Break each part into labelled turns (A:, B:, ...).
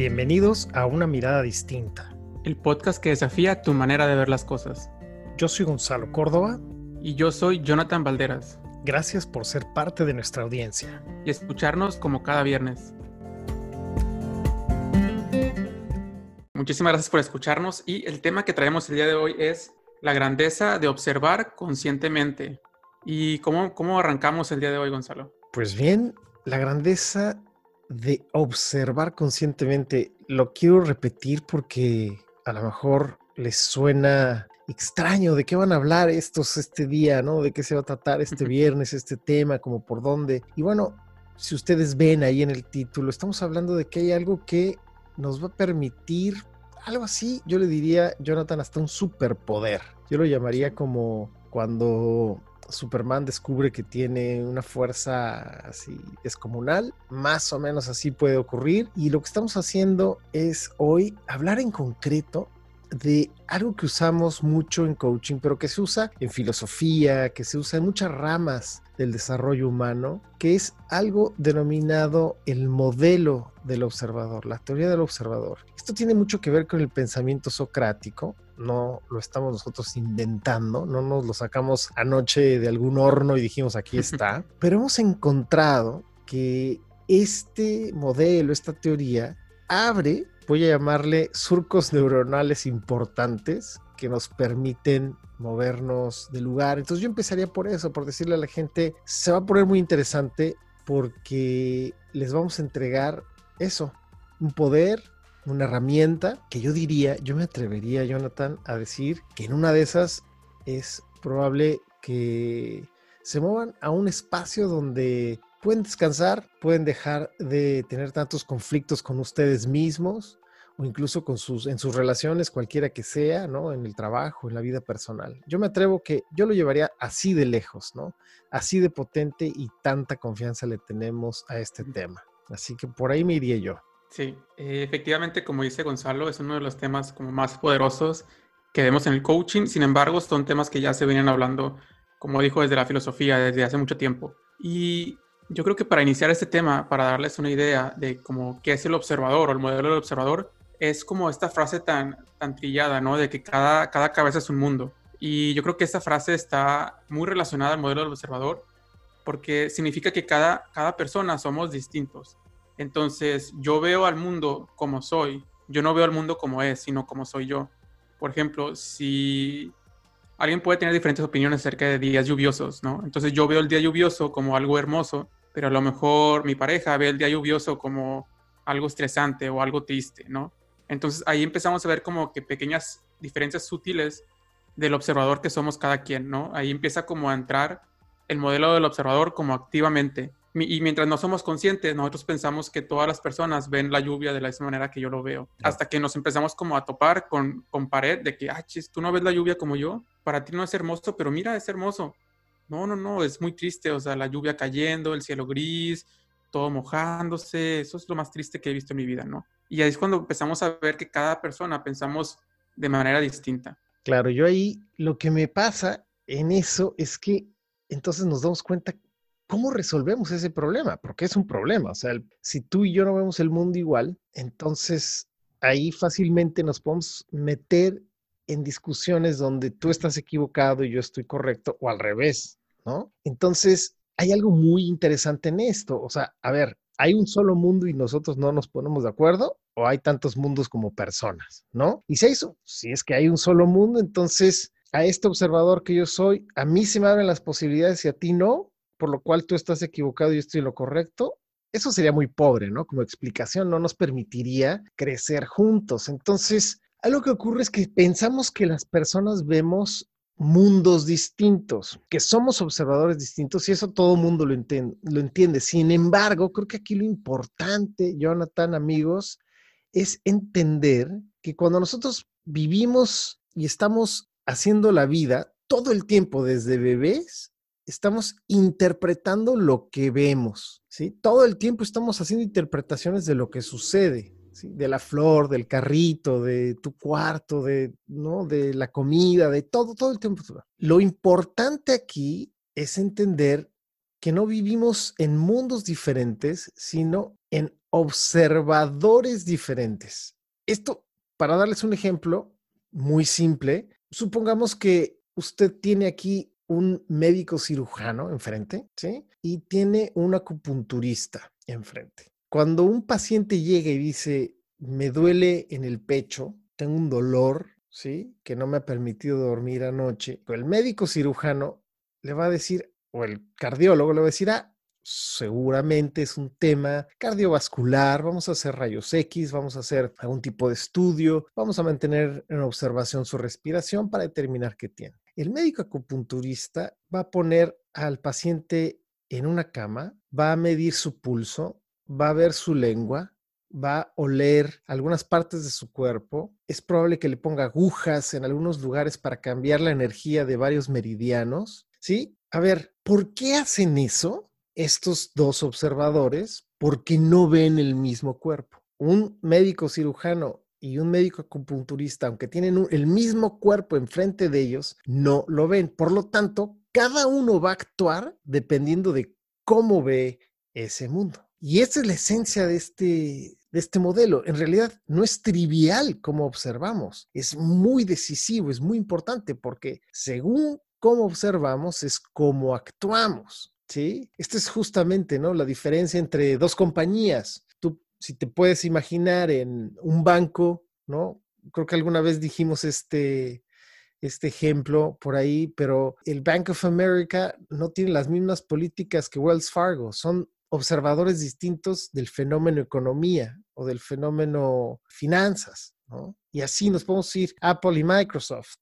A: Bienvenidos a Una Mirada Distinta.
B: El podcast que desafía tu manera de ver las cosas.
A: Yo soy Gonzalo Córdoba.
B: Y yo soy Jonathan Valderas.
A: Gracias por ser parte de nuestra audiencia.
B: Y escucharnos como cada viernes. Muchísimas gracias por escucharnos y el tema que traemos el día de hoy es la grandeza de observar conscientemente. ¿Y cómo, cómo arrancamos el día de hoy, Gonzalo?
A: Pues bien, la grandeza de observar conscientemente. Lo quiero repetir porque a lo mejor les suena extraño de qué van a hablar estos este día, ¿no? De qué se va a tratar este viernes, este tema, como por dónde. Y bueno, si ustedes ven ahí en el título, estamos hablando de que hay algo que nos va a permitir algo así, yo le diría, Jonathan, hasta un superpoder. Yo lo llamaría como cuando Superman descubre que tiene una fuerza así descomunal, más o menos así puede ocurrir. Y lo que estamos haciendo es hoy hablar en concreto de algo que usamos mucho en coaching, pero que se usa en filosofía, que se usa en muchas ramas del desarrollo humano, que es algo denominado el modelo del observador, la teoría del observador. Esto tiene mucho que ver con el pensamiento socrático, no lo estamos nosotros inventando, no nos lo sacamos anoche de algún horno y dijimos aquí está, pero hemos encontrado que este modelo, esta teoría, abre voy a llamarle surcos neuronales importantes que nos permiten movernos de lugar. Entonces yo empezaría por eso, por decirle a la gente, se va a poner muy interesante porque les vamos a entregar eso, un poder, una herramienta que yo diría, yo me atrevería, Jonathan, a decir que en una de esas es probable que se muevan a un espacio donde pueden descansar, pueden dejar de tener tantos conflictos con ustedes mismos, o incluso con sus, en sus relaciones, cualquiera que sea, ¿no? En el trabajo, en la vida personal. Yo me atrevo que yo lo llevaría así de lejos, ¿no? Así de potente y tanta confianza le tenemos a este tema. Así que por ahí me iría yo.
B: Sí, eh, efectivamente, como dice Gonzalo, es uno de los temas como más poderosos que vemos en el coaching. Sin embargo, son temas que ya se vienen hablando, como dijo, desde la filosofía, desde hace mucho tiempo. Y yo creo que para iniciar este tema, para darles una idea de cómo qué es el observador o el modelo del observador, es como esta frase tan, tan trillada, ¿no? De que cada, cada cabeza es un mundo. Y yo creo que esta frase está muy relacionada al modelo del observador porque significa que cada, cada persona somos distintos. Entonces, yo veo al mundo como soy. Yo no veo al mundo como es, sino como soy yo. Por ejemplo, si alguien puede tener diferentes opiniones acerca de días lluviosos, ¿no? Entonces, yo veo el día lluvioso como algo hermoso, pero a lo mejor mi pareja ve el día lluvioso como algo estresante o algo triste, ¿no? Entonces ahí empezamos a ver como que pequeñas diferencias sutiles del observador que somos cada quien, ¿no? Ahí empieza como a entrar el modelo del observador como activamente. Y mientras no somos conscientes, nosotros pensamos que todas las personas ven la lluvia de la misma manera que yo lo veo. Hasta que nos empezamos como a topar con, con pared de que, ah, chis, tú no ves la lluvia como yo. Para ti no es hermoso, pero mira, es hermoso. No, no, no, es muy triste. O sea, la lluvia cayendo, el cielo gris, todo mojándose. Eso es lo más triste que he visto en mi vida, ¿no? Y ahí es cuando empezamos a ver que cada persona pensamos de manera distinta.
A: Claro, yo ahí lo que me pasa en eso es que entonces nos damos cuenta cómo resolvemos ese problema, porque es un problema. O sea, si tú y yo no vemos el mundo igual, entonces ahí fácilmente nos podemos meter en discusiones donde tú estás equivocado y yo estoy correcto, o al revés, ¿no? Entonces, hay algo muy interesante en esto. O sea, a ver, ¿hay un solo mundo y nosotros no nos ponemos de acuerdo? ¿O hay tantos mundos como personas? ¿No? Y si, eso, si es que hay un solo mundo, entonces a este observador que yo soy, a mí se me abren las posibilidades y a ti no, por lo cual tú estás equivocado y yo estoy lo correcto. Eso sería muy pobre, ¿no? Como explicación, no nos permitiría crecer juntos. Entonces, algo que ocurre es que pensamos que las personas vemos mundos distintos, que somos observadores distintos y eso todo mundo lo, lo entiende. Sin embargo, creo que aquí lo importante, Jonathan, amigos, es entender que cuando nosotros vivimos y estamos haciendo la vida todo el tiempo desde bebés, estamos interpretando lo que vemos, ¿sí? Todo el tiempo estamos haciendo interpretaciones de lo que sucede de la flor, del carrito, de tu cuarto, de, ¿no? de la comida, de todo, todo el tiempo. Lo importante aquí es entender que no vivimos en mundos diferentes, sino en observadores diferentes. Esto, para darles un ejemplo muy simple, supongamos que usted tiene aquí un médico cirujano enfrente, ¿sí? Y tiene un acupunturista enfrente. Cuando un paciente llega y dice, me duele en el pecho, tengo un dolor, ¿sí? Que no me ha permitido dormir anoche, el médico cirujano le va a decir, o el cardiólogo le va a decir, ah, seguramente es un tema cardiovascular, vamos a hacer rayos X, vamos a hacer algún tipo de estudio, vamos a mantener en observación su respiración para determinar qué tiene. El médico acupunturista va a poner al paciente en una cama, va a medir su pulso, va a ver su lengua, va a oler algunas partes de su cuerpo. Es probable que le ponga agujas en algunos lugares para cambiar la energía de varios meridianos. ¿Sí? A ver, ¿por qué hacen eso estos dos observadores? Porque no ven el mismo cuerpo. Un médico cirujano y un médico acupunturista, aunque tienen el mismo cuerpo enfrente de ellos, no lo ven. Por lo tanto, cada uno va a actuar dependiendo de cómo ve ese mundo. Y esa es la esencia de este, de este modelo. En realidad no es trivial como observamos, es muy decisivo, es muy importante porque según cómo observamos es cómo actuamos. ¿sí? Esta es justamente ¿no? la diferencia entre dos compañías. Si te puedes imaginar en un banco, ¿no? Creo que alguna vez dijimos este, este ejemplo por ahí, pero el Bank of America no tiene las mismas políticas que Wells Fargo. Son observadores distintos del fenómeno economía o del fenómeno finanzas, ¿no? Y así nos podemos ir Apple y Microsoft,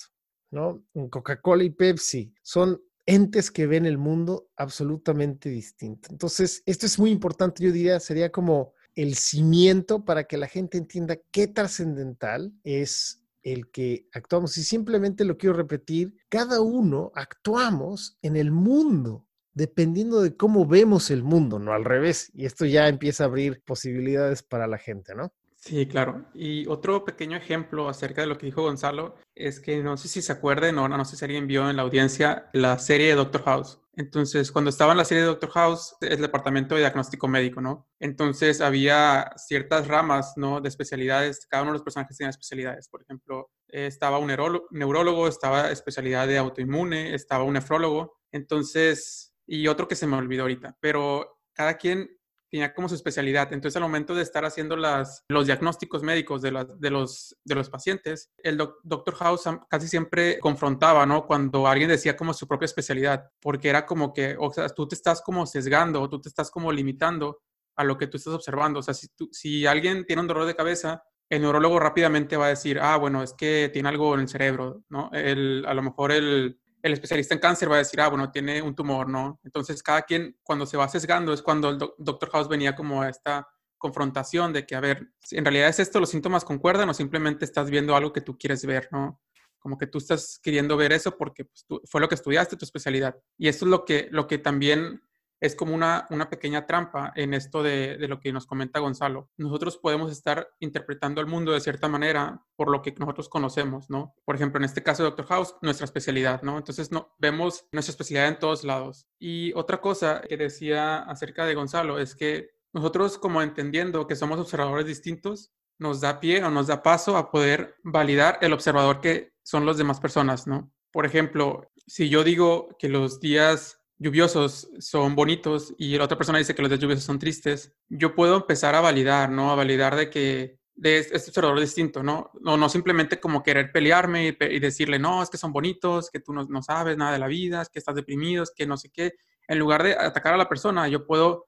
A: ¿no? Coca-Cola y Pepsi son entes que ven el mundo absolutamente distinto. Entonces, esto es muy importante, yo diría, sería como el cimiento para que la gente entienda qué trascendental es el que actuamos. Y simplemente lo quiero repetir, cada uno actuamos en el mundo dependiendo de cómo vemos el mundo, no al revés. Y esto ya empieza a abrir posibilidades para la gente, ¿no?
B: Sí, claro. Y otro pequeño ejemplo acerca de lo que dijo Gonzalo es que no sé si se acuerden o no, no sé si alguien vio en la audiencia la serie de Doctor House. Entonces, cuando estaba en la serie de Doctor House, el departamento de diagnóstico médico, ¿no? Entonces, había ciertas ramas, ¿no? De especialidades, cada uno de los personajes tenía especialidades. Por ejemplo, estaba un neurólogo, estaba especialidad de autoinmune, estaba un nefrólogo. Entonces, y otro que se me olvidó ahorita, pero cada quien tenía como su especialidad. Entonces, al momento de estar haciendo las, los diagnósticos médicos de, de, los, de los pacientes, el doctor House casi siempre confrontaba, ¿no? Cuando alguien decía como su propia especialidad, porque era como que, o sea, tú te estás como sesgando, o tú te estás como limitando a lo que tú estás observando. O sea, si, si alguien tiene un dolor de cabeza, el neurólogo rápidamente va a decir, ah, bueno, es que tiene algo en el cerebro, ¿no? El, a lo mejor el, el especialista en cáncer va a decir, ah, bueno, tiene un tumor, ¿no? Entonces, cada quien, cuando se va sesgando, es cuando el doctor House venía como a esta confrontación de que, a ver, en realidad es esto, los síntomas concuerdan o simplemente estás viendo algo que tú quieres ver, ¿no? Como que tú estás queriendo ver eso porque pues, fue lo que estudiaste, tu especialidad. Y eso es lo que, lo que también es como una, una pequeña trampa en esto de, de, lo que nos comenta Gonzalo. Nosotros podemos estar interpretando el mundo de cierta manera por lo que nosotros conocemos, ¿no? Por ejemplo, en este caso de Doctor House, nuestra especialidad, ¿no? Entonces no, vemos nuestra especialidad en todos lados. Y otra cosa que decía acerca de Gonzalo es que nosotros como entendiendo que somos observadores distintos, nos da pie o nos da paso a poder validar el observador que son las demás personas, ¿no? Por ejemplo, si yo digo que los días lluviosos son bonitos y la otra persona dice que los días lluviosos son tristes, yo puedo empezar a validar, ¿no? A validar de que de este observador distinto, ¿no? No, no simplemente como querer pelearme y, decirle, no, es que son bonitos, que tú no, no, sabes nada de la vida, es que estás deprimido, es que no sé qué. En lugar de atacar a la persona, yo puedo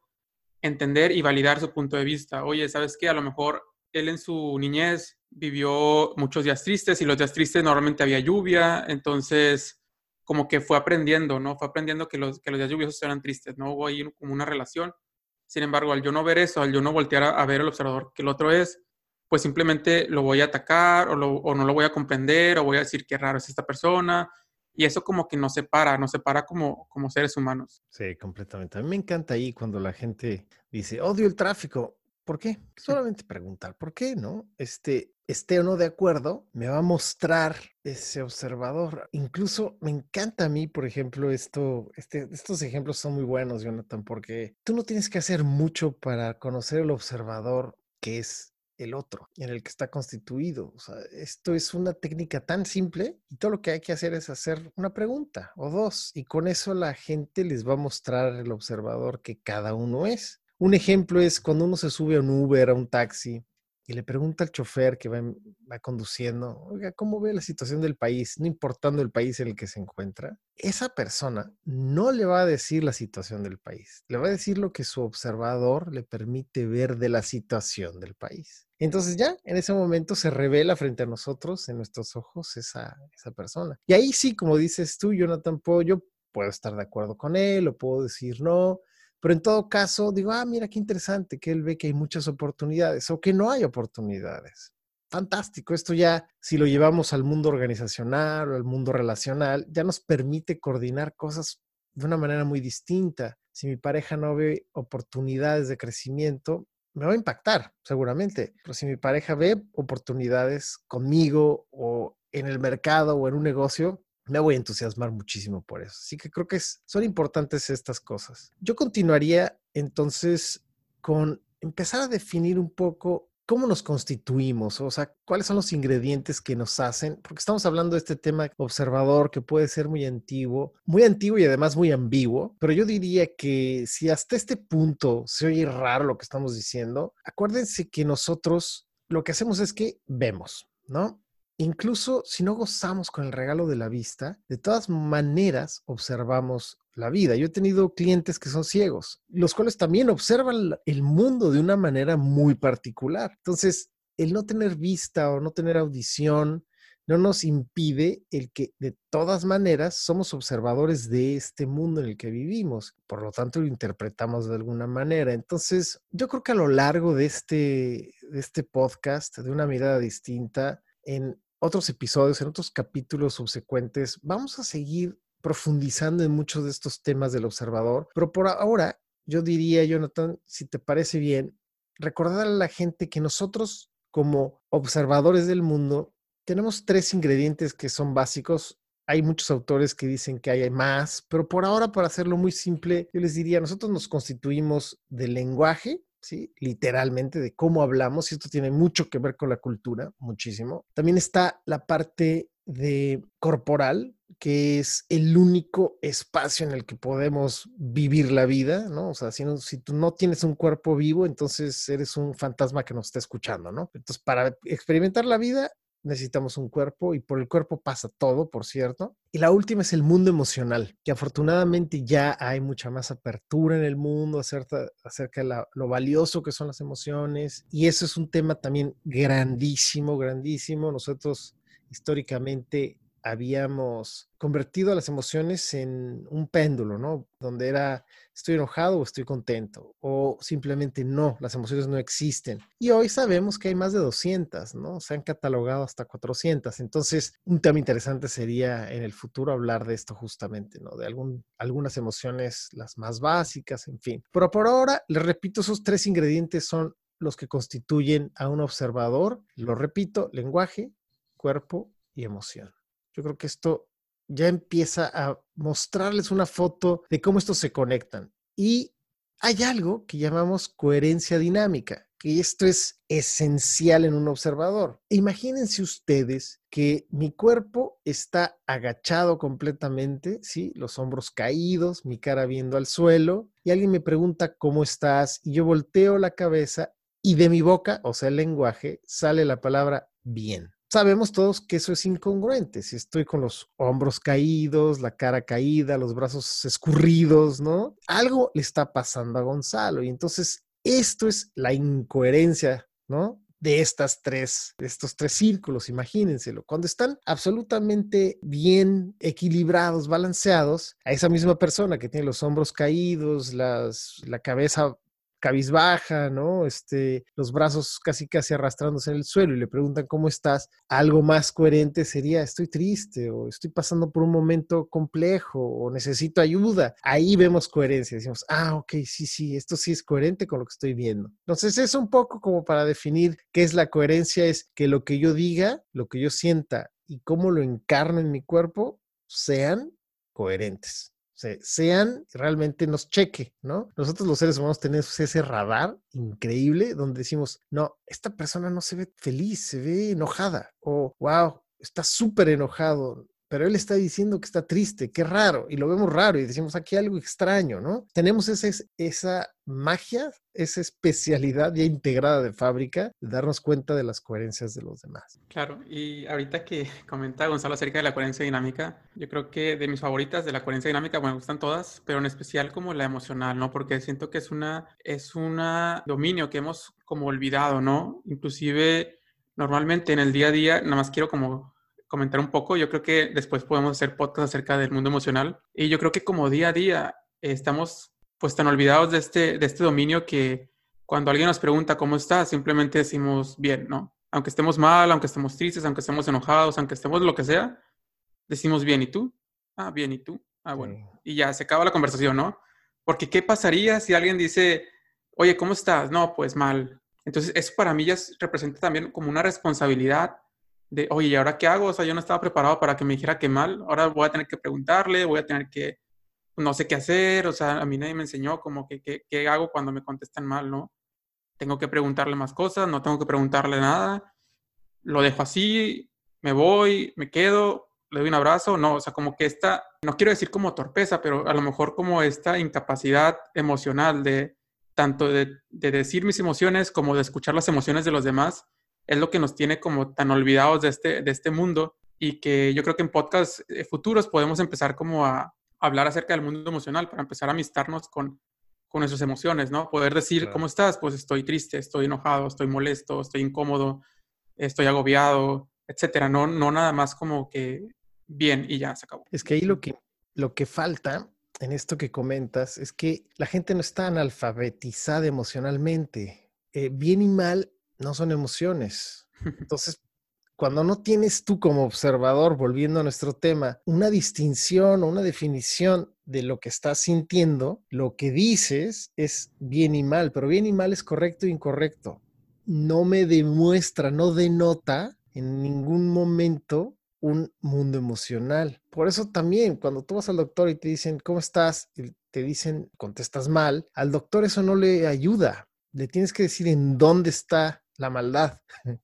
B: entender y validar su punto de vista. Oye, ¿sabes qué? A lo mejor él en su niñez vivió muchos días tristes y los días tristes normalmente había lluvia, entonces como que fue aprendiendo, ¿no? Fue aprendiendo que los, que los días lluviosos eran tristes, ¿no? Hubo ahí como una relación. Sin embargo, al yo no ver eso, al yo no voltear a, ver el observador que el otro es, pues simplemente lo voy a atacar o, o, no lo voy a comprender o voy a decir qué raro es esta persona. Y eso como que nos separa, nos separa como, como seres humanos.
A: Sí, completamente. A mí me encanta ahí cuando la gente dice, odio el tráfico. ¿Por qué? Solamente preguntar, ¿por qué? ¿No? Este, esté o no de acuerdo, me va a mostrar ese observador. Incluso me encanta a mí, por ejemplo, esto, este, estos ejemplos son muy buenos, Jonathan, porque tú no tienes que hacer mucho para conocer el observador que es el otro, en el que está constituido. O sea, esto es una técnica tan simple y todo lo que hay que hacer es hacer una pregunta o dos y con eso la gente les va a mostrar el observador que cada uno es. Un ejemplo es cuando uno se sube a un Uber, a un taxi, y le pregunta al chofer que va, conduciendo, oiga, ¿cómo ve la situación del país? No importando el país en el que se encuentra, esa persona no le va a decir la situación del país, le va a decir lo que su observador le permite ver de la situación del país. Entonces ya en ese momento se revela frente a nosotros, en nuestros ojos, esa, esa persona. Y ahí sí, como dices tú, Jonathan Poe, yo puedo estar de acuerdo con él o puedo decir no, pero en todo caso, digo, ah, mira qué interesante que él ve que hay muchas oportunidades o que no hay oportunidades. Fantástico, esto ya, si lo llevamos al mundo organizacional o al mundo relacional, ya nos permite coordinar cosas de una manera muy distinta. Si mi pareja no ve oportunidades de crecimiento, me va a impactar, seguramente. Pero si mi pareja ve oportunidades conmigo o en el mercado o en un negocio, me voy a entusiasmar muchísimo por eso. Así que creo que son importantes estas cosas. Yo continuaría entonces con empezar a definir un poco cómo nos constituimos, o sea, cuáles son los ingredientes que nos hacen, porque estamos hablando de este tema observador que puede ser muy antiguo, muy antiguo y además muy ambiguo, pero yo diría que si hasta este punto se oye raro lo que estamos diciendo, acuérdense que nosotros lo que hacemos es que vemos, ¿no? Incluso si no gozamos con el regalo de la vista, de todas maneras observamos la vida. Yo he tenido clientes que son ciegos, los cuales también observan el mundo de una manera muy particular. Entonces, el no tener vista o no tener audición no nos impide el que de todas maneras somos observadores de este mundo en el que vivimos. Por lo tanto, lo interpretamos de alguna manera. Entonces, yo creo que a lo largo de este, de este podcast, de una mirada distinta, en otros episodios, en otros capítulos subsecuentes, vamos a seguir profundizando en muchos de estos temas del observador, pero por ahora yo diría, Jonathan, si te parece bien, recordar a la gente que nosotros como observadores del mundo tenemos tres ingredientes que son básicos. Hay muchos autores que dicen que hay más, pero por ahora, para hacerlo muy simple, yo les diría, nosotros nos constituimos del lenguaje, ¿sí? Literalmente de cómo hablamos, y esto tiene mucho que ver con la cultura, muchísimo. También está la parte de corporal, que es el único espacio en el que podemos vivir la vida, ¿no? O sea, si, si tú no tienes un cuerpo vivo, entonces eres un fantasma que nos está escuchando, ¿no? Entonces, para experimentar la vida, necesitamos un cuerpo y por el cuerpo pasa todo, por cierto. Y la última es el mundo emocional, que afortunadamente ya hay mucha más apertura en el mundo acerca, acerca de lo valioso que son las emociones. Y eso es un tema también grandísimo, grandísimo. Nosotros históricamente habíamos convertido las emociones en un péndulo, ¿no? Donde era estoy enojado o estoy contento, o simplemente no, las emociones no existen. Y hoy sabemos que hay más de 200, ¿no? Se han catalogado hasta 400. Entonces, un tema interesante sería en el futuro hablar de esto justamente, ¿no? De algunas emociones, las más básicas, en fin. Pero por ahora, les repito, esos tres ingredientes son los que constituyen a un observador. Lo repito, lenguaje, cuerpo y emoción. Yo creo que esto ya empieza a mostrarles una foto de cómo estos se conectan. Y hay algo que llamamos coherencia dinámica, que esto es esencial en un observador. Imagínense ustedes que mi cuerpo está agachado completamente, ¿sí? Los hombros caídos, mi cara viendo al suelo, y alguien me pregunta cómo estás, y yo volteo la cabeza y de mi boca, o sea, el lenguaje, sale la palabra bien sabemos todos que eso es incongruente. Si estoy con los hombros caídos, la cara caída, los brazos escurridos, ¿no? Algo le está pasando a Gonzalo. Y entonces esto es la incoherencia, ¿no? De estas tres, de estos tres círculos, imagínenselo. Cuando están absolutamente bien equilibrados, balanceados, a esa misma persona que tiene los hombros caídos, la cabeza cabizbaja, ¿no? Este, los brazos casi casi arrastrándose en el suelo y le preguntan cómo estás, algo más coherente sería estoy triste o estoy pasando por un momento complejo o necesito ayuda. Ahí vemos coherencia, decimos, ah, ok, sí, sí, esto sí es coherente con lo que estoy viendo. Entonces es un poco como para definir qué es la coherencia, es que lo que yo diga, lo que yo sienta y cómo lo encarno en mi cuerpo sean coherentes sean realmente nos cheque, ¿no? Nosotros los seres humanos tenemos ese radar increíble donde decimos, no, esta persona no se ve feliz, se ve enojada, o wow, está súper enojado, pero él está diciendo que está triste, qué raro, y lo vemos raro y decimos aquí algo extraño, ¿no? Tenemos esa, esa magia, esa especialidad ya integrada de fábrica, de darnos cuenta de las coherencias de los demás.
B: Claro, y ahorita que comenta Gonzalo acerca de la coherencia dinámica, yo creo que de mis favoritas de la coherencia dinámica, bueno, me gustan todas, pero en especial como la emocional, ¿no? Porque siento que es una, es una dominio que hemos como olvidado, ¿no? Inclusive normalmente en el día a día, nada más quiero como comentar un poco. Yo creo que después podemos hacer podcast acerca del mundo emocional. Y yo creo que como día a día estamos pues tan olvidados de este, de este dominio que cuando alguien nos pregunta cómo estás, simplemente decimos bien, ¿no? Aunque estemos mal, aunque estemos tristes, aunque estemos enojados, aunque estemos lo que sea, decimos bien, ¿y tú? Ah, bien, ¿y tú? Ah, bueno. Y ya se acaba la conversación, ¿no? Porque ¿qué pasaría si alguien dice, oye, ¿cómo estás? No, pues mal. Entonces, eso para mí ya representa también como una responsabilidad de, oye, ¿y ahora qué hago? O sea, yo no estaba preparado para que me dijera que mal, ahora voy a tener que preguntarle, voy a tener que, no sé qué hacer, o sea, a mí nadie me enseñó como que qué hago cuando me contestan mal, ¿no? Tengo que preguntarle más cosas, no tengo que preguntarle nada, lo dejo así, me voy, me quedo, le doy un abrazo, no, o sea, como que esta, no quiero decir como torpeza, pero a lo mejor como esta incapacidad emocional de tanto de, de decir mis emociones como de escuchar las emociones de los demás, es lo que nos tiene como tan olvidados de este, de este mundo y que yo creo que en podcasts eh, futuros podemos empezar como a hablar acerca del mundo emocional para empezar a amistarnos con, con esas emociones, ¿no? Poder decir, ¿cómo estás? Pues estoy triste, estoy enojado, estoy molesto, estoy incómodo, estoy agobiado, etcétera. No, no nada más como que bien y ya se acabó.
A: Es que ahí lo que, lo que falta en esto que comentas es que la gente no está analfabetizada emocionalmente. Eh, bien y mal no son emociones. Entonces, cuando no tienes tú como observador, volviendo a nuestro tema, una distinción o una definición de lo que estás sintiendo, lo que dices es bien y mal, pero bien y mal es correcto e incorrecto. No me demuestra, no denota en ningún momento un mundo emocional. Por eso también, cuando tú vas al doctor y te dicen, ¿cómo estás? Y te dicen, contestas mal, al doctor eso no le ayuda. Le tienes que decir en dónde está la maldad.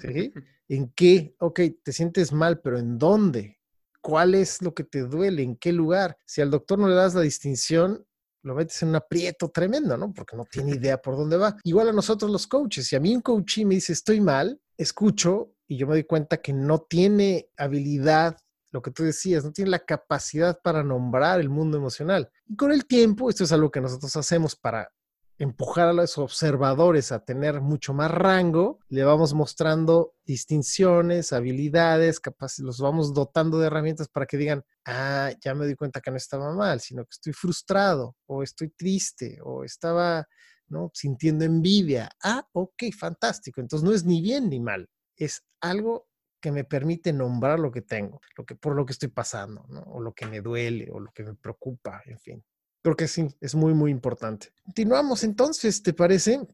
A: ¿Sí? ¿En qué? Ok, te sientes mal, pero ¿en dónde? ¿Cuál es lo que te duele? ¿En qué lugar? Si al doctor no le das la distinción, lo metes en un aprieto tremendo, ¿no? Porque no tiene idea por dónde va. Igual a nosotros los coaches. Si a mí un coach me dice estoy mal, escucho y yo me doy cuenta que no tiene habilidad, lo que tú decías, no tiene la capacidad para nombrar el mundo emocional. Y con el tiempo, esto es algo que nosotros hacemos para empujar a los observadores a tener mucho más rango, le vamos mostrando distinciones, habilidades, capaces, los vamos dotando de herramientas para que digan, ah, ya me di cuenta que no estaba mal, sino que estoy frustrado o estoy triste o estaba ¿no? sintiendo envidia. Ah, ok, fantástico. Entonces no es ni bien ni mal, es algo que me permite nombrar lo que tengo, lo que, por lo que estoy pasando, o lo que me duele, o lo que me preocupa, en fin. Creo que sí, es muy, muy importante. Continuamos entonces, ¿te parece?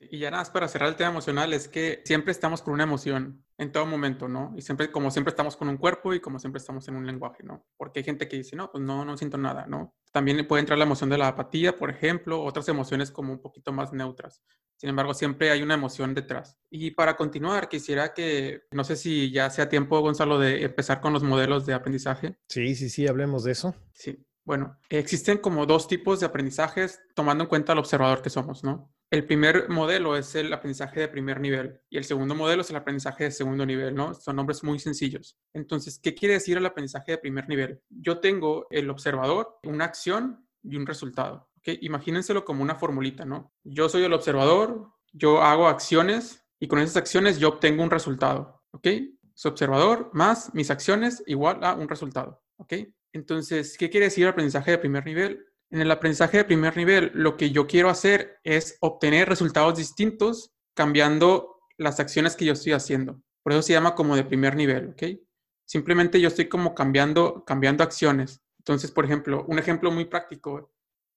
B: Y ya nada más para cerrar el tema emocional, es que siempre estamos con una emoción en todo momento, ¿no? Y siempre, como siempre estamos con un cuerpo y como siempre estamos en un lenguaje, ¿no? Porque hay gente que dice, no, pues no, no siento nada, ¿no? También puede entrar la emoción de la apatía, por ejemplo, otras emociones como un poquito más neutras. Sin embargo, siempre hay una emoción detrás. Y para continuar, quisiera que, no sé si ya sea tiempo, Gonzalo, de empezar con los modelos de aprendizaje.
A: Sí, sí, sí, hablemos de eso.
B: Sí. Bueno, existen como dos tipos de aprendizajes tomando en cuenta el observador que somos, ¿no? El primer modelo es el aprendizaje de primer nivel y el segundo modelo es el aprendizaje de segundo nivel, ¿no? Son nombres muy sencillos. Entonces, ¿qué quiere decir el aprendizaje de primer nivel? Yo tengo el observador, una acción y un resultado. ¿ok? Imagínenselo como una formulita, ¿no? Yo soy el observador, yo hago acciones y con esas acciones yo obtengo un resultado, ¿ok? Su observador más mis acciones igual a un resultado, ¿ok? Entonces, ¿qué quiere decir aprendizaje de primer nivel? En el aprendizaje de primer nivel, lo que yo quiero hacer es obtener resultados distintos cambiando las acciones que yo estoy haciendo. Por eso se llama como de primer nivel, ¿ok? Simplemente yo estoy como cambiando, cambiando acciones. Entonces, por ejemplo, un ejemplo muy práctico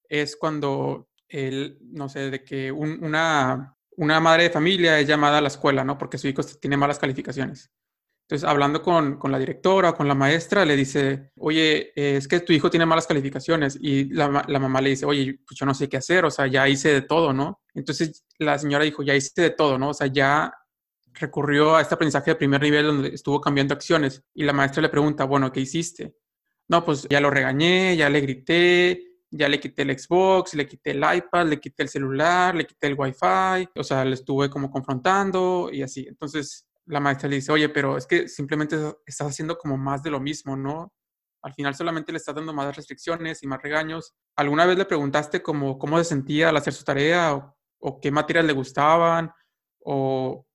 B: es cuando, el, no sé, de que una, una madre de familia es llamada a la escuela, ¿no? Porque su hijo tiene malas calificaciones. Entonces, hablando con, con, la directora o con la maestra, le dice, oye, es que tu hijo tiene malas calificaciones. Y la, la, mamá le dice, oye, pues yo no sé qué hacer, o sea, ya hice de todo, ¿no? Entonces, la señora dijo, ya hice de todo, ¿no? O sea, ya recurrió a este aprendizaje de primer nivel donde estuvo cambiando acciones. Y la maestra le pregunta, bueno, ¿qué hiciste? No, pues ya lo regañé, ya le grité, ya le quité el Xbox, le quité el iPad, le quité el celular, le quité el Wi-Fi, o sea, le estuve como confrontando y así. Entonces la maestra le dice, oye, pero es que simplemente estás haciendo como más de lo mismo, ¿no? Al final solamente le estás dando más restricciones y más regaños. ¿Alguna vez le preguntaste como cómo se sentía al hacer su tarea o, o qué materias le gustaban o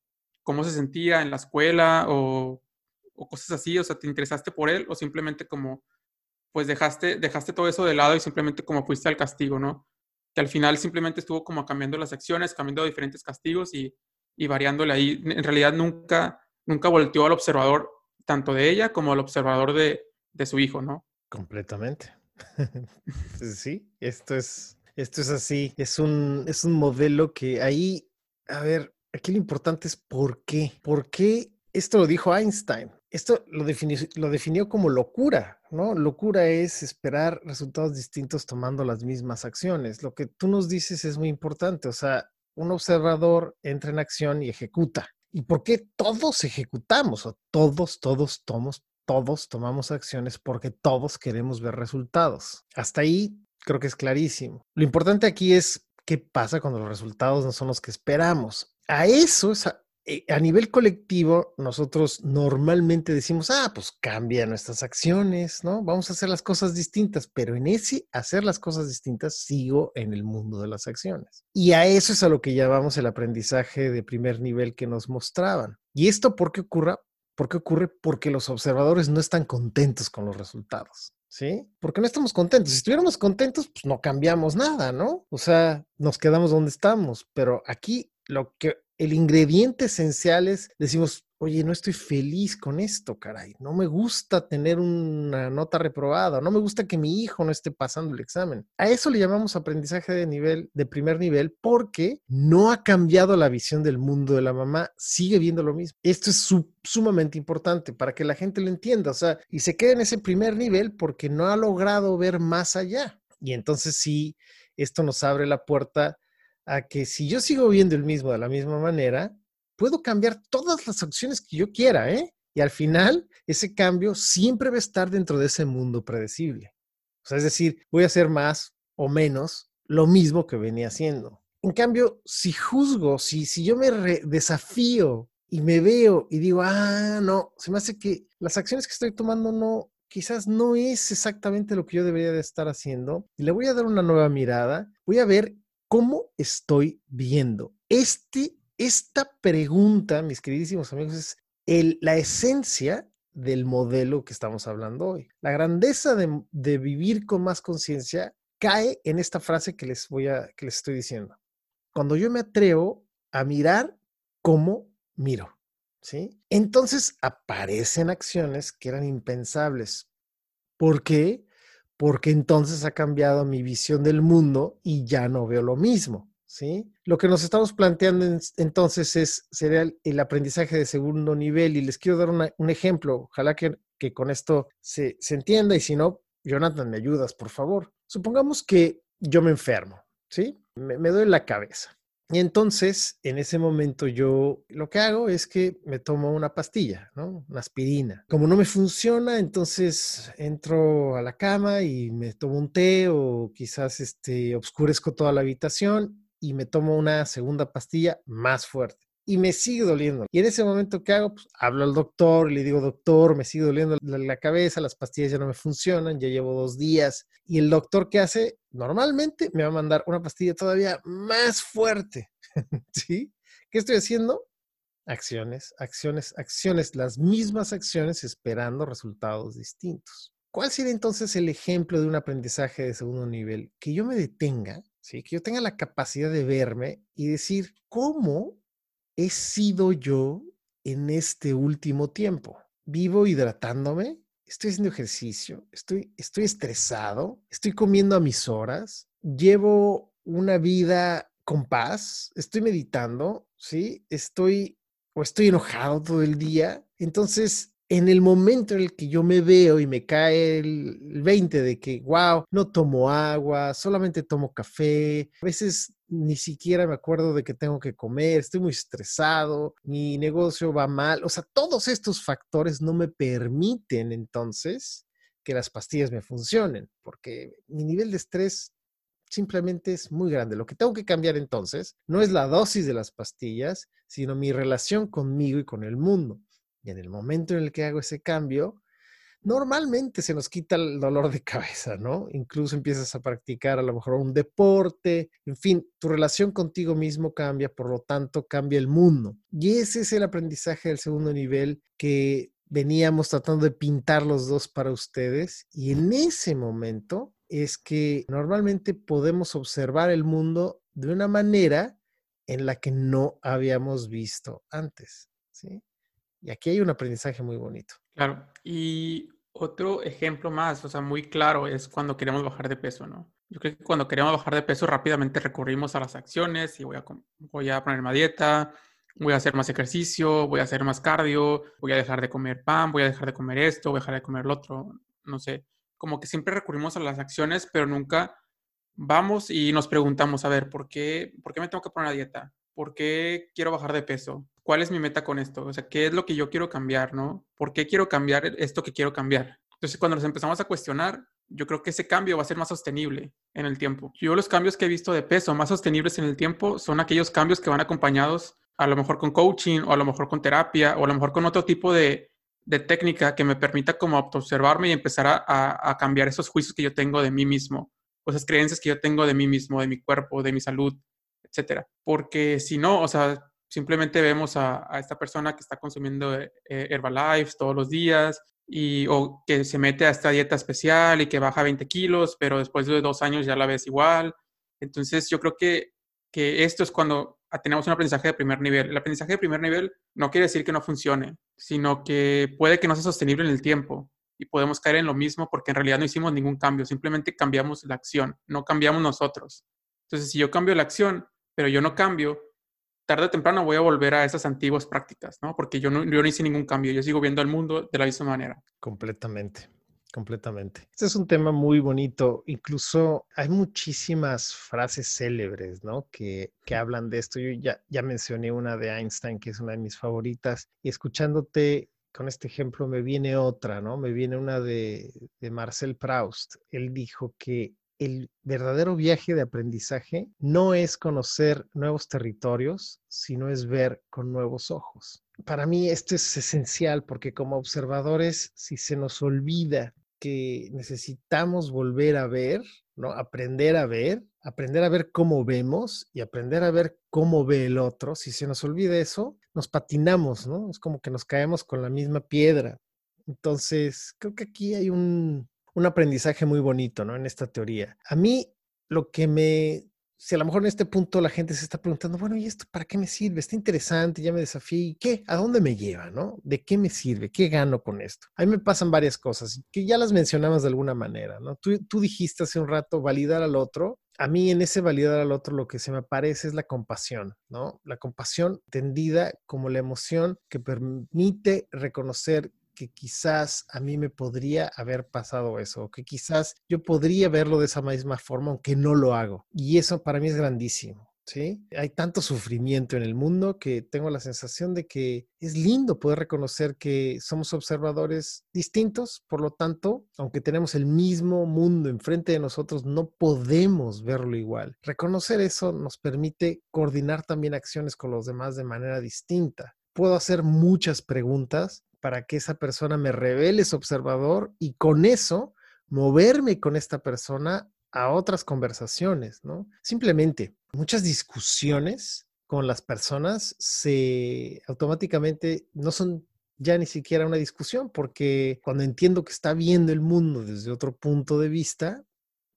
B: cómo se sentía en la escuela o, o cosas así? O sea, ¿te interesaste por él o simplemente como pues dejaste, dejaste todo eso de lado y simplemente como fuiste al castigo, ¿no? Que al final simplemente estuvo como cambiando las acciones, cambiando diferentes castigos y, y variándole ahí. En realidad nunca, nunca volteó al observador, tanto de ella como al observador de, de su hijo, ¿no?
A: Completamente. sí, esto es, esto es así. Es un, es un modelo que ahí, a ver, aquí lo importante es por qué. ¿Por qué? Esto lo dijo Einstein esto lo definió, lo definió como locura, ¿no? Locura es esperar resultados distintos tomando las mismas acciones. Lo que tú nos dices es muy importante, o sea, un observador entra en acción y ejecuta. ¿Y por qué todos ejecutamos? O todos, todos, tomos, todos tomamos acciones porque todos queremos ver resultados. Hasta ahí creo que es clarísimo. Lo importante aquí es qué pasa cuando los resultados no son los que esperamos. A eso es eh, a nivel colectivo, nosotros normalmente decimos, ah, pues cambia nuestras acciones, ¿no? Vamos a hacer las cosas distintas, pero en ese hacer las cosas distintas sigo en el mundo de las acciones. Y a eso es a lo que llamamos el aprendizaje de primer nivel que nos mostraban. ¿Y esto por qué ocurre? ¿Por qué ocurre? Porque los observadores no están contentos con los resultados. ¿sí? Porque no estamos contentos. Si estuviéramos contentos, pues no cambiamos nada, ¿no? O sea, nos quedamos donde estamos, pero aquí lo que el ingrediente esencial es, decimos, oye, no estoy feliz con esto, caray, no me gusta tener una nota reprobada, no me gusta que mi hijo no esté pasando el examen. A eso le llamamos aprendizaje de nivel, de primer nivel, porque no ha cambiado la visión del mundo de la mamá, sigue viendo lo mismo. Esto es sumamente importante para que la gente lo entienda, o sea, y se quede en ese primer nivel porque no ha logrado ver más allá. Y entonces sí, esto nos abre la puerta a que si yo sigo viendo el mismo de la misma manera, puedo cambiar todas las acciones que yo quiera, ¿eh? Y al final, ese cambio siempre va a estar dentro de ese mundo predecible. O sea, es decir, voy a hacer más o menos lo mismo que venía haciendo. En cambio, si juzgo, si, si yo me desafío y me veo y digo, ah, no, se me hace que las acciones que estoy tomando no, quizás no es exactamente lo que yo debería de estar haciendo, y le voy a dar una nueva mirada, voy a ver ¿Cómo estoy viendo? Este, esta pregunta, mis queridísimos amigos, es la esencia del modelo que estamos hablando hoy. La grandeza de, de vivir con más conciencia cae en esta frase que les voy a, que les estoy diciendo. Cuando yo me atrevo a mirar cómo miro, ¿sí? Entonces aparecen acciones que eran impensables. ¿Por qué? Porque entonces ha cambiado mi visión del mundo y ya no veo lo mismo. ¿Sí? Lo que nos estamos planteando entonces es, sería el, aprendizaje de segundo nivel y les quiero dar un ejemplo, ojalá que, que con esto se, se, entienda y si no, Jonathan, me ayudas, por favor. Supongamos que yo me enfermo, ¿sí? Me, me duele la cabeza. Y entonces, en ese momento yo lo que hago es que me tomo una pastilla, ¿no? Una aspirina. Como no me funciona, entonces entro a la cama y me tomo un té o quizás este, obscurezco toda la habitación y me tomo una segunda pastilla más fuerte y me sigue doliendo. Y en ese momento, ¿qué hago? Pues hablo al doctor, le digo, doctor, me sigue doliendo la, cabeza, las pastillas ya no me funcionan, ya llevo dos días. Y el doctor, ¿qué hace? Normalmente me va a mandar una pastilla todavía más fuerte. ¿Sí? ¿Qué estoy haciendo? Acciones, acciones, acciones, las mismas acciones esperando resultados distintos. ¿Cuál sería entonces el ejemplo de un aprendizaje de segundo nivel? Que yo me detenga, ¿sí? que yo tenga la capacidad de verme y decir, ¿cómo he sido yo en este último tiempo? ¿Vivo hidratándome? ¿Estoy haciendo ejercicio? ¿Estoy, estoy estresado? ¿Estoy comiendo a mis horas? ¿Llevo una vida con paz? ¿Estoy meditando? ¿Sí? ¿Estoy o estoy enojado todo el día? Entonces, en el momento en el que yo me veo y me cae el 20 de que, wow, no tomo agua, solamente tomo café, a veces ni siquiera me acuerdo de que tengo que comer, estoy muy estresado, mi negocio va mal, o sea, todos estos factores no me permiten entonces que las pastillas me funcionen, porque mi nivel de estrés simplemente es muy grande. Lo que tengo que cambiar entonces no es la dosis de las pastillas, sino mi relación conmigo y con el mundo. Y en el momento en el que hago ese cambio, normalmente se nos quita el dolor de cabeza, ¿no? Incluso empiezas a practicar a lo mejor un deporte, en fin, tu relación contigo mismo cambia, por lo tanto cambia el mundo. Y ese es el aprendizaje del segundo nivel que veníamos tratando de pintar los dos para ustedes. Y en ese momento es que normalmente podemos observar el mundo de una manera en la que no habíamos visto antes, ¿sí? Y aquí hay un aprendizaje muy bonito.
B: Claro. Y otro ejemplo más, o sea, muy claro, es cuando queremos bajar de peso, ¿no? Yo creo que cuando queremos bajar de peso rápidamente recurrimos a las acciones y voy a, voy a poner más dieta, voy a hacer más ejercicio, voy a hacer más cardio, voy a dejar de comer pan, voy a dejar de comer esto, voy a dejar de comer lo otro, no sé. Como que siempre recurrimos a las acciones, pero nunca vamos y nos preguntamos, a ver, ¿por qué, ¿por qué me tengo que poner a dieta? ¿Por qué quiero bajar de peso? ¿Cuál es mi meta con esto? O sea, ¿qué es lo que yo quiero cambiar, no? ¿Por qué quiero cambiar esto que quiero cambiar? Entonces, cuando nos empezamos a cuestionar, yo creo que ese cambio va a ser más sostenible en el tiempo. Yo los cambios que he visto de peso más sostenibles en el tiempo son aquellos cambios que van acompañados a lo mejor con coaching o a lo mejor con terapia o a lo mejor con otro tipo de, técnica que me permita como observarme y empezar a, a, cambiar esos juicios que yo tengo de mí mismo, o esas creencias que yo tengo de mí mismo, de mi cuerpo, de mi salud, etcétera. Porque si no, o sea, simplemente vemos a, esta persona que está consumiendo eh, Herbalife todos los días y, o que se mete a esta dieta especial y que baja 20 kilos, pero después de dos años ya la ves igual. Entonces, yo creo que, que esto es cuando tenemos un aprendizaje de primer nivel. El aprendizaje de primer nivel no quiere decir que no funcione, sino que puede que no sea sostenible en el tiempo y podemos caer en lo mismo porque en realidad no hicimos ningún cambio, simplemente cambiamos la acción, no cambiamos nosotros. Entonces, si yo cambio la acción, pero yo no cambio, tarde o temprano voy a volver a esas antiguas prácticas, ¿no? Porque yo no, yo no hice ningún cambio, yo sigo viendo el mundo de la misma manera.
A: Completamente, completamente. Este es un tema muy bonito, incluso hay muchísimas frases célebres, ¿no? Que, que hablan de esto. Yo ya, ya mencioné una de Einstein, que es una de mis favoritas, y escuchándote con este ejemplo me viene otra, ¿no? Me viene una de, de Marcel Proust. Él dijo que el verdadero viaje de aprendizaje no es conocer nuevos territorios, sino es ver con nuevos ojos. Para mí esto es esencial porque como observadores, si se nos olvida que necesitamos volver a ver, ¿no? Aprender a ver, aprender a ver cómo vemos y aprender a ver cómo ve el otro. Si se nos olvida eso, nos patinamos, ¿no? Es como que nos caemos con la misma piedra. Entonces, creo que aquí hay un, un aprendizaje muy bonito, ¿no? En esta teoría. A mí lo que me, si a lo mejor en este punto la gente se está preguntando, bueno, ¿y esto para qué me sirve? Está interesante, ya me desafié, ¿y qué? ¿A dónde me lleva, no? ¿De qué me sirve? ¿Qué gano con esto? A mí me pasan varias cosas que ya las mencionamos de alguna manera, ¿no? Tú, tú dijiste hace un rato validar al otro. A mí en ese validar al otro lo que se me parece es la compasión, ¿no? La compasión tendida como la emoción que permite reconocer que quizás a mí me podría haber pasado eso, que quizás yo podría verlo de esa misma forma, aunque no lo hago. Y eso para mí es grandísimo. ¿Sí? Hay tanto sufrimiento en el mundo que tengo la sensación de que es lindo poder reconocer que somos observadores distintos, por lo tanto, aunque tenemos el mismo mundo enfrente de nosotros, no podemos verlo igual. Reconocer eso nos permite coordinar también acciones con los demás de manera distinta. Puedo hacer muchas preguntas, para que esa persona me revele su observador y con eso moverme con esta persona a otras conversaciones, ¿no? Simplemente, muchas discusiones con las personas se automáticamente no son ya ni siquiera una discusión, porque cuando entiendo que está viendo el mundo desde otro punto de vista,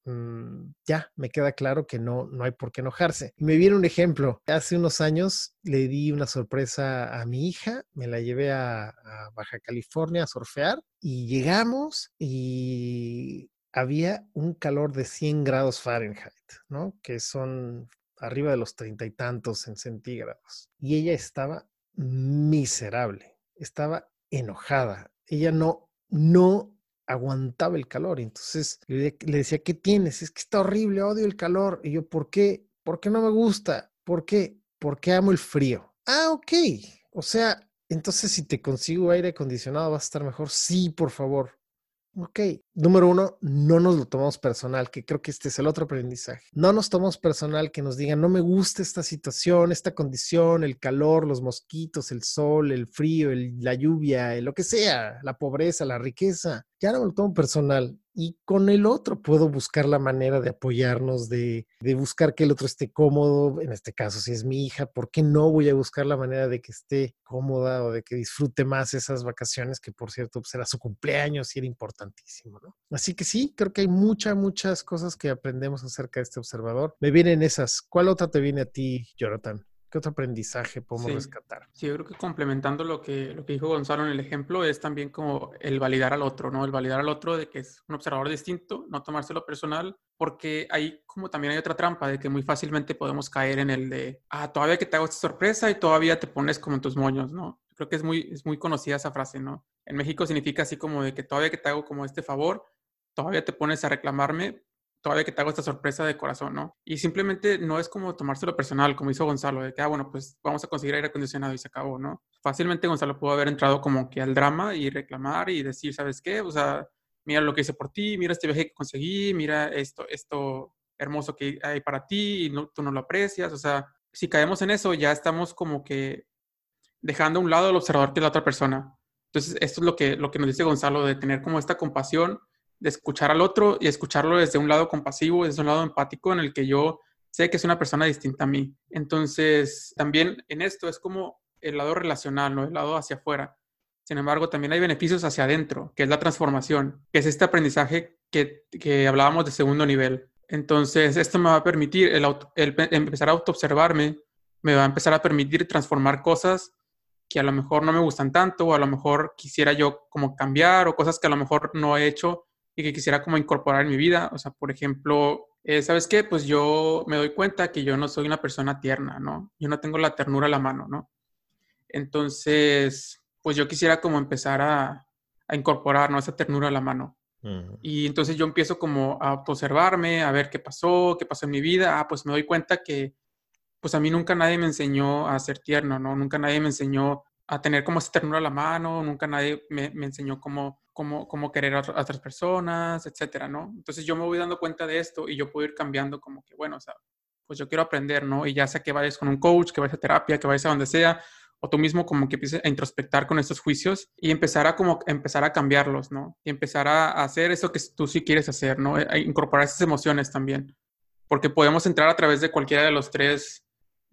A: mm, ya me queda claro que no, no hay por qué enojarse. Me viene un ejemplo. Hace unos años le di una sorpresa a mi hija, me la llevé a, a Baja California a surfear y llegamos y había un calor de 100 grados Fahrenheit, ¿no? Que son arriba de los treinta y tantos en centígrados. Y ella estaba miserable, estaba enojada. Ella no, no aguantaba el calor. Entonces le, decía, ¿qué tienes? Es que está horrible, odio el calor. Y yo, ¿por qué? ¿Por qué no me gusta? ¿Por qué? Porque amo el frío. Ah, ok. O sea, entonces si te consigo aire acondicionado va a estar mejor. Sí, por favor. Ok, número uno, no nos lo tomamos personal, que creo que este es el otro aprendizaje. No nos tomamos personal que nos digan, no me gusta esta situación, esta condición, el calor, los mosquitos, el sol, el frío, la lluvia, lo que sea, la pobreza, la riqueza. Ya no me lo tomo personal y con el otro puedo buscar la manera de apoyarnos, de, buscar que el otro esté cómodo. En este caso, si es mi hija, ¿por qué no voy a buscar la manera de que esté cómoda o de que disfrute más esas vacaciones, que por cierto pues era su cumpleaños y era importantísimo, ¿no? Así que sí, creo que hay muchas, muchas cosas que aprendemos acerca de este observador. Me vienen esas. ¿Cuál otra te viene a ti, Jonathan? ¿Qué otro aprendizaje podemos rescatar?
B: Sí, yo creo que complementando lo que, lo que dijo Gonzalo en el ejemplo, es también como el validar al otro, ¿no? El validar al otro de que es un observador distinto, no tomárselo personal, porque ahí como también hay otra trampa de que muy fácilmente podemos caer en el de, ah, todavía que te hago esta sorpresa y todavía te pones como en tus moños, ¿no? Creo que es muy, es muy conocida esa frase, ¿no? En México significa así como de que todavía que te hago como este favor, todavía te pones a reclamarme todavía que te hago esta sorpresa de corazón, ¿no? Y simplemente no es como tomárselo personal, como hizo Gonzalo, de que, ah, bueno, pues vamos a conseguir aire acondicionado y se acabó, ¿no? Fácilmente Gonzalo pudo haber entrado como que al drama y reclamar y decir, ¿sabes qué? O sea, mira lo que hice por ti, mira este viaje que conseguí, mira esto, esto hermoso que hay para ti y no, tú no lo aprecias, o sea, si caemos en eso, ya estamos como que dejando a un lado el observador que es la otra persona. Entonces, esto es lo que, lo que nos dice Gonzalo, de tener como esta compasión de escuchar al otro y escucharlo desde un lado compasivo, desde un lado empático en el que yo sé que es una persona distinta a mí. Entonces, también en esto es como el lado relacional, ¿no? El lado hacia afuera. Sin embargo, también hay beneficios hacia adentro, que es la transformación, que es este aprendizaje que, que hablábamos de segundo nivel. Entonces, esto me va a permitir, el, el empezar a autoobservarme, me va a empezar a permitir transformar cosas que a lo mejor no me gustan tanto, o a lo mejor quisiera yo como cambiar, o cosas que a lo mejor no he hecho y que quisiera como incorporar en mi vida. O sea, por ejemplo, eh, ¿sabes qué? Pues yo me doy cuenta que yo no soy una persona tierna, ¿no? Yo no tengo la ternura a la mano, ¿no? Entonces, pues yo quisiera como empezar a, a incorporar, ¿no? Esa ternura a la mano. Y entonces yo empiezo como a observarme, a ver qué pasó, qué pasó en mi vida. Ah, pues me doy cuenta que, pues a mí nunca nadie me enseñó a ser tierno, ¿no? Nunca nadie me enseñó a tener como esa ternura a la mano, nunca nadie me, me enseñó cómo, cómo, cómo, querer a, otras personas, etcétera, ¿no? Entonces yo me voy dando cuenta de esto y yo puedo ir cambiando como que, bueno, o sea, pues yo quiero aprender, ¿no? Y ya sea que vayas con un coach, que vayas a terapia, que vayas a donde sea, o tú mismo como que empieces a introspectar con estos juicios y empezar a como empezar a cambiarlos, ¿no? Y empezar a hacer eso que tú sí quieres hacer, ¿no? A incorporar esas emociones también. Porque podemos entrar a través de cualquiera de los tres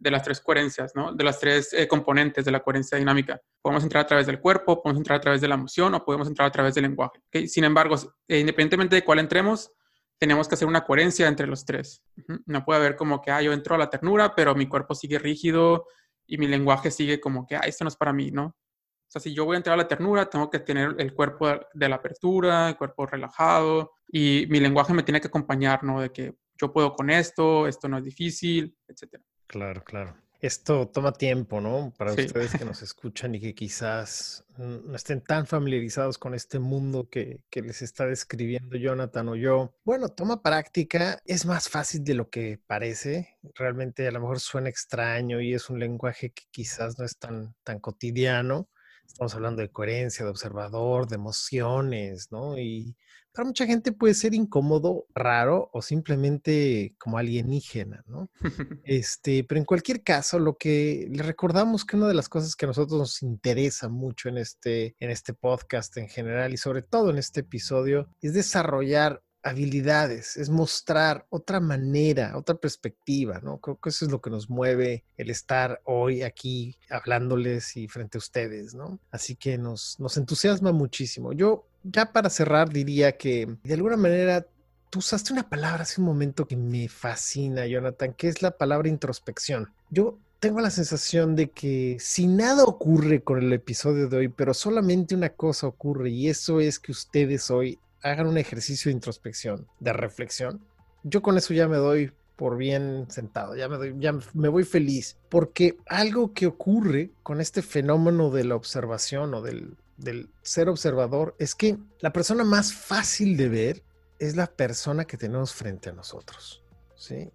B: de las tres coherencias, ¿no? De las tres eh, componentes de la coherencia dinámica. Podemos entrar a través del cuerpo, podemos entrar a través de la emoción o podemos entrar a través del lenguaje. Sin embargo, eh, independientemente de cuál entremos, tenemos que hacer una coherencia entre los tres. No puede haber como que, ah, yo entro a la ternura, pero mi cuerpo sigue rígido y mi lenguaje sigue como que, ah, esto no es para mí, ¿no? O sea, si yo voy a entrar a la ternura, tengo que tener el cuerpo de la apertura, el cuerpo relajado y mi lenguaje me tiene que acompañar, ¿no? De que yo puedo con esto, esto no es difícil, etcétera.
A: Claro, claro. Esto toma tiempo, ¿no? Para ustedes que nos escuchan y que quizás no estén tan familiarizados con este mundo que, que, les está describiendo Jonathan o yo. Bueno, toma práctica. Es más fácil de lo que parece. Realmente a lo mejor suena extraño y es un lenguaje que quizás no es tan, tan cotidiano. Estamos hablando de coherencia, de observador, de emociones, ¿no? Y para mucha gente puede ser incómodo, raro o simplemente como alienígena, ¿no? Este, pero en cualquier caso, lo que le recordamos que una de las cosas que a nosotros nos interesa mucho en este, en este podcast en general y sobre todo en este episodio es desarrollar habilidades, es mostrar otra manera, otra perspectiva, ¿no? Creo que eso es lo que nos mueve el estar hoy aquí hablándoles y frente a ustedes, ¿no? Así que nos, nos entusiasma muchísimo. Yo ya para cerrar diría que de alguna manera tú usaste una palabra hace un momento que me fascina, Jonathan, que es la palabra introspección. Yo tengo la sensación de que si nada ocurre con el episodio de hoy, pero solamente una cosa ocurre y eso es que ustedes hoy hagan un ejercicio de introspección, de reflexión, yo con eso ya me doy por bien sentado, ya me, doy, ya me voy feliz, porque algo que ocurre con este fenómeno de la observación o del, del ser observador es que la persona más fácil de ver es la persona que tenemos frente a nosotros, ¿sí?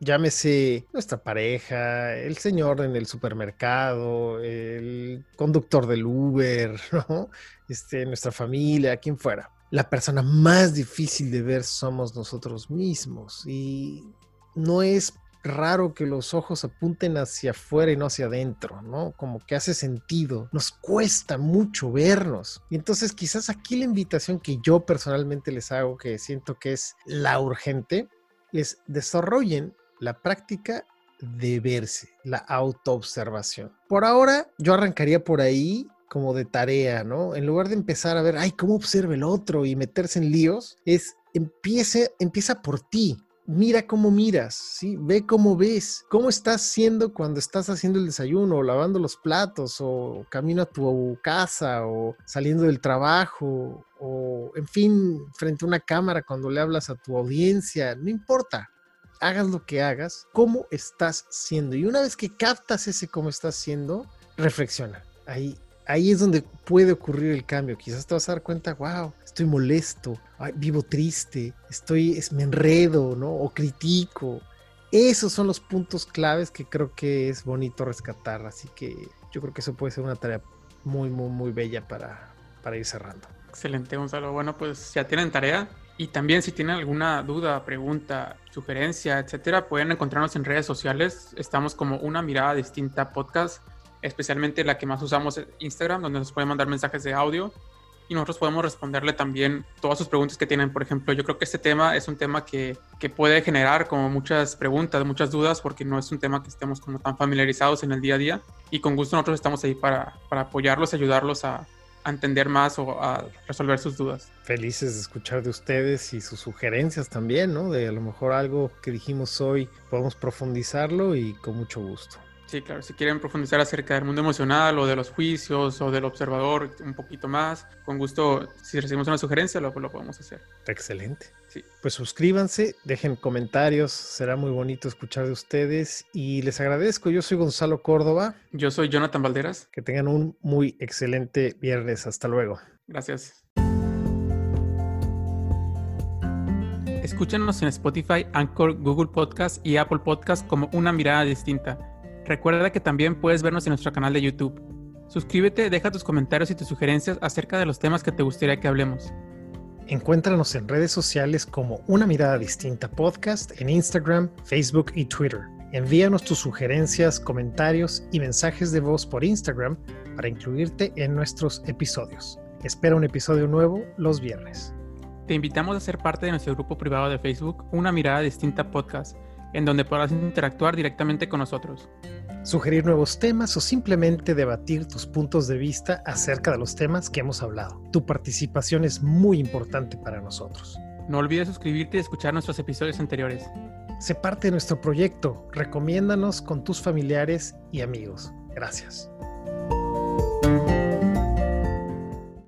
A: Llámese nuestra pareja, el señor en el supermercado, el conductor del Uber, ¿no? Este, nuestra familia, quien fuera la persona más difícil de ver somos nosotros mismos y no es raro que los ojos apunten hacia afuera y no hacia adentro, ¿no? Como que hace sentido. Nos cuesta mucho vernos. Y entonces quizás aquí la invitación que yo personalmente les hago, que siento que es la urgente, es desarrollen la práctica de verse, la autoobservación. Por ahora, yo arrancaría por ahí como de tarea, ¿no? En lugar de empezar a ver, ay, ¿cómo observa el otro? y meterse en líos, es empiece, empieza por ti. Mira cómo miras, ¿sí? Ve cómo ves, cómo estás siendo cuando estás haciendo el desayuno, o lavando los platos, o camino a tu casa, o saliendo del trabajo, o en fin, frente a una cámara cuando le hablas a tu audiencia, no importa, hagas lo que hagas, cómo estás siendo. Y una vez que captas ese cómo estás siendo, reflexiona. Ahí ahí es donde puede ocurrir el cambio. Quizás te vas a dar cuenta, wow, estoy molesto, vivo triste, estoy, me enredo, ¿no? O critico. Esos son los puntos claves que creo que es bonito rescatar. Así que yo creo que eso puede ser una tarea muy, muy, muy bella para, para ir cerrando.
B: Excelente, Gonzalo. Bueno, pues ya tienen tarea. Y también si tienen alguna duda, pregunta, sugerencia, etcétera, pueden encontrarnos en redes sociales. Estamos como una mirada distinta podcast especialmente la que más usamos, Instagram, donde nos pueden mandar mensajes de audio y nosotros podemos responderle también todas sus preguntas que tienen. Por ejemplo, yo creo que este tema es un tema que, que, puede generar como muchas preguntas, muchas dudas, porque no es un tema que estemos como tan familiarizados en el día a día. Y con gusto nosotros estamos ahí para, para apoyarlos, ayudarlos a, a, entender más o a resolver sus dudas.
A: Felices de escuchar de ustedes y sus sugerencias también, ¿no? De a lo mejor algo que dijimos hoy, podemos profundizarlo y con mucho gusto.
B: Sí, claro, si quieren profundizar acerca del mundo emocional o de los juicios o del observador un poquito más, con gusto, si recibimos una sugerencia, lo, lo podemos hacer.
A: Excelente. Sí. Pues suscríbanse, dejen comentarios, será muy bonito escuchar de ustedes y les agradezco. Yo soy Gonzalo Córdoba.
B: Yo soy Jonathan Valderas.
A: Que tengan un muy excelente viernes. Hasta luego.
B: Gracias. Escúchanos en Spotify, Anchor, Google Podcast y Apple Podcast como una mirada distinta. Recuerda que también puedes vernos en nuestro canal de YouTube. Suscríbete, deja tus comentarios y tus sugerencias acerca de los temas que te gustaría que hablemos.
A: Encuéntranos en redes sociales como Una Mirada Distinta Podcast en Instagram, Facebook y Twitter. Envíanos tus sugerencias, comentarios y mensajes de voz por Instagram para incluirte en nuestros episodios. Espera un episodio nuevo los viernes.
B: Te invitamos a ser parte de nuestro grupo privado de Facebook, Una Mirada Distinta Podcast en donde podrás interactuar directamente con nosotros.
A: Sugerir nuevos temas o simplemente debatir tus puntos de vista acerca de los temas que hemos hablado. Tu participación es muy importante para nosotros.
B: No olvides suscribirte y escuchar nuestros episodios anteriores.
A: Sé parte de nuestro proyecto. Recomiéndanos con tus familiares y amigos. Gracias.